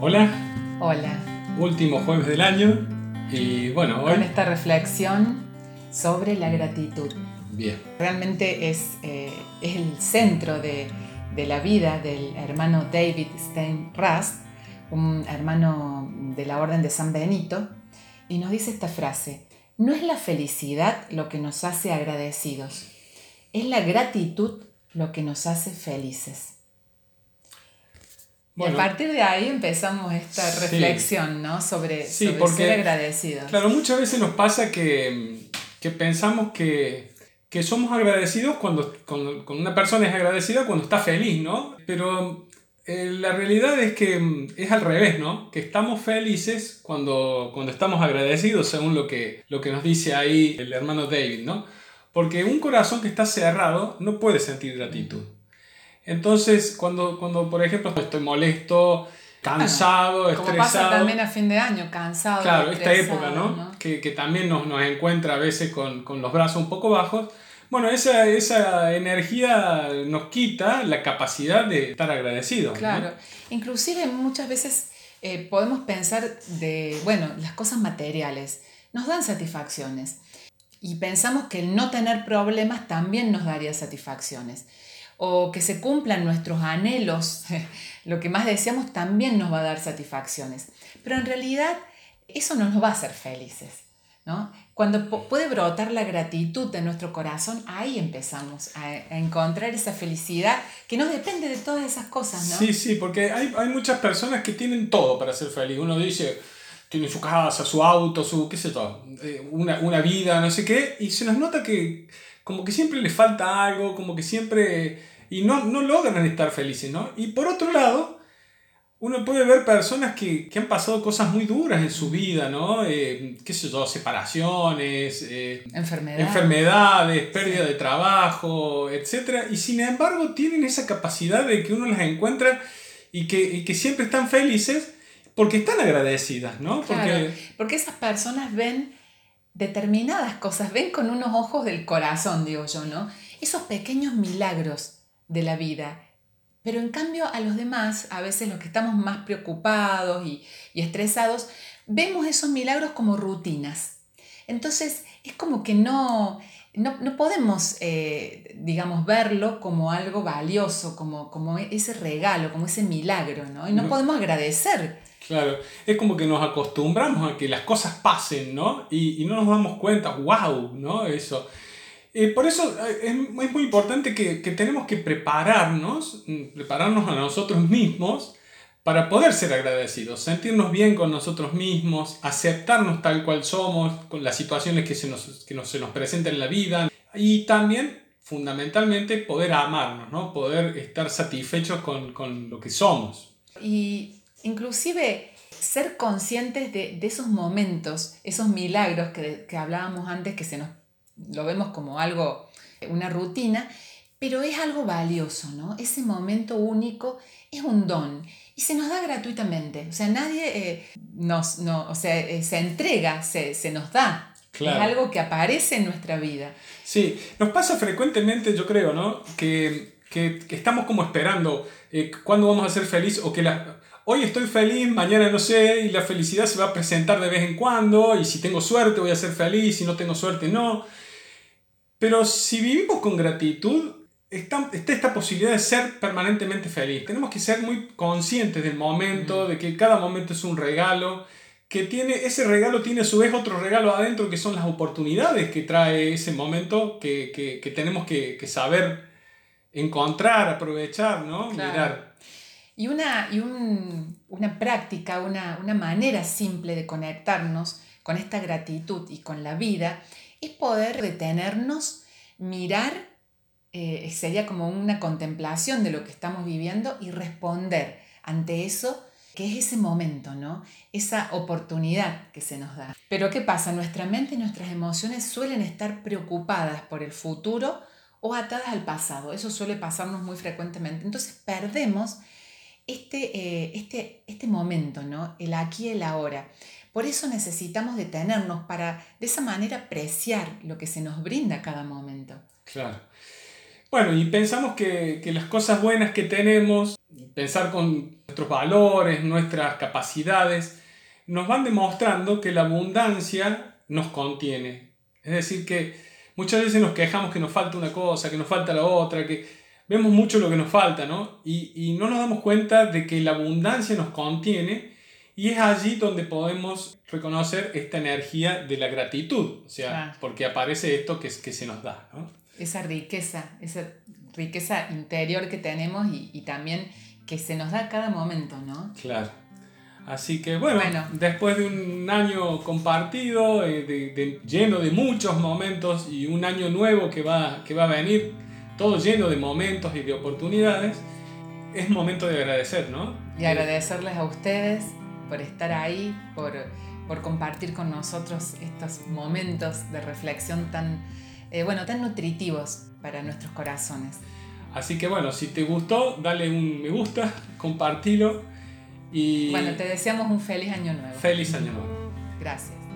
Hola, Hola, último jueves del año. Y bueno, con hoy... esta reflexión sobre la gratitud. Bien, Realmente es, eh, es el centro de, de la vida del hermano David Stein Rast, un hermano de la Orden de San Benito, y nos dice esta frase, no es la felicidad lo que nos hace agradecidos, es la gratitud lo que nos hace felices. Bueno. y a partir de ahí empezamos esta Sí. reflexión, ¿no? Sobre, Sí, sobre porque- ser agradecidos. claro, muchas veces nos pasa que, que pensamos que, que somos agradecidos cuando, cuando, cuando una persona es agradecida cuando está feliz, ¿no? Pero eh, la realidad es que mm, es al revés, ¿no? Que estamos felices cuando, cuando estamos agradecidos, según lo que, lo que nos dice ahí el hermano David, ¿no? Porque un corazón que está cerrado no puede sentir gratitud. Entonces, cuando, cuando por ejemplo estoy molesto, cansado, Como pasa estresado, también a fin de año, cansado. Claro, esta época, ¿no? Que, que también nos, nos encuentra a veces con, con los brazos un poco bajos. Bueno, esa, esa energía nos quita la capacidad de estar agradecidos. ¿no? Claro, inclusive muchas veces eh, podemos pensar de, bueno, las cosas materiales nos dan satisfacciones y pensamos que el no tener problemas también nos daría satisfacciones o que se cumplan nuestros anhelos, lo que más deseamos también nos va a dar satisfacciones. Pero en realidad eso no nos va a hacer felices. ¿no? Cuando puede brotar la gratitud de nuestro corazón, ahí empezamos a, encontrar esa felicidad que no depende de todas esas cosas, ¿no? Sí, sí, porque hay, hay muchas personas que tienen todo para ser feliz. Uno dice, tiene su casa, su auto, su, qué sé yo, eh, una, una vida, no sé qué, y se nos nota que como que siempre les falta algo, como que siempre... Y no, no logran estar felices, ¿no? Y por otro lado, uno puede ver personas que, que han pasado cosas muy duras en su vida, ¿no? Eh, qué sé yo, separaciones, eh, Enfermedad. enfermedades, pérdida de trabajo, etc. Y sin embargo tienen esa capacidad de que uno las encuentra y que, y que siempre están felices porque están agradecidas, ¿no? Claro, Porque, porque esas personas ven determinadas cosas, ven con unos ojos del corazón, digo yo, ¿no? Esos pequeños milagros de la vida. Pero en cambio a los demás, a veces los que estamos más preocupados y, y estresados, vemos esos milagros como rutinas. Entonces es como que no, no, no podemos, eh, digamos, verlo como algo valioso, como, como ese regalo, como ese milagro, ¿no? Y no No. podemos agradecer claro, es como que nos acostumbramos a que las cosas pasen, ¿no? Y, y no nos damos cuenta, wow, ¿no? Eso. Eh, por eso eh, es, es muy importante que, que tenemos que prepararnos, mm, prepararnos a nosotros mismos para poder ser agradecidos, sentirnos bien con nosotros mismos, aceptarnos tal cual somos, con las situaciones que se nos, que nos, se nos presentan en la vida y también, fundamentalmente, poder amarnos, ¿no? poder estar satisfechos con, con lo que somos. Y inclusive ser conscientes de, de esos momentos, esos milagros que, que hablábamos antes, que se nos lo vemos como algo, una rutina, pero es algo valioso, ¿no? Ese momento único es un don y se nos da gratuitamente. O sea, nadie eh, nos, no, o sea, eh, se entrega, se, se nos da. Claro. Es algo que aparece en nuestra vida. Sí, nos pasa frecuentemente, yo creo, ¿no? Que, que, que estamos como esperando eh, cuándo vamos a ser felices o que la... Hoy estoy feliz, mañana no sé, y la felicidad se va a presentar de vez en cuando, y si tengo suerte voy a ser feliz, si no tengo suerte no. Pero si vivimos con gratitud, está, está esta posibilidad de ser permanentemente feliz. Tenemos que ser muy conscientes del momento, de que cada momento es un regalo, que tiene, ese regalo tiene a su vez otro regalo adentro, que son las oportunidades que trae ese momento, que, que, que tenemos que, que saber encontrar, aprovechar, ¿no? Claro. Mirar. Y una, y un- una práctica, una, una manera simple de conectarnos con esta gratitud y con la vida es poder detenernos, mirar, eh, sería como una contemplación de lo que estamos viviendo y responder ante eso que es ese momento, ¿no? Esa oportunidad que se nos da. Pero ¿qué pasa? Nuestra mente y nuestras emociones suelen estar preocupadas por el futuro o atadas al pasado. Eso suele pasarnos muy frecuentemente. Entonces perdemos este, eh, este, este momento, ¿no? El aquí y el ahora. Por eso necesitamos detenernos para de esa manera apreciar lo que se nos brinda cada momento. Claro. Bueno, y pensamos que, que las cosas buenas que tenemos, pensar con nuestros valores, nuestras capacidades, nos van demostrando que la abundancia nos contiene. Es decir, que muchas veces nos quejamos que nos falta una cosa, que nos falta la otra, que vemos mucho lo que nos falta, ¿no? Y, y no nos damos cuenta de que la abundancia nos contiene y es allí donde podemos reconocer esta energía de la gratitud, o sea, porque aparece esto que, que se nos da, ¿no? Esa riqueza, esa riqueza interior que tenemos y, y también que se nos da a cada momento, ¿no? Claro. Así que bueno, después de un año compartido, eh, de, lleno de muchos momentos y un año nuevo que va, que va a venir, todo lleno de momentos y de oportunidades, es momento de agradecer, ¿no? Y agradecerles a ustedes por estar ahí, por, por compartir con nosotros estos momentos de reflexión tan, eh, bueno, tan nutritivos para nuestros corazones. Así que bueno, si te gustó, dale un me gusta, compartilo y... Bueno, te deseamos un feliz año nuevo. Feliz año nuevo. Gracias.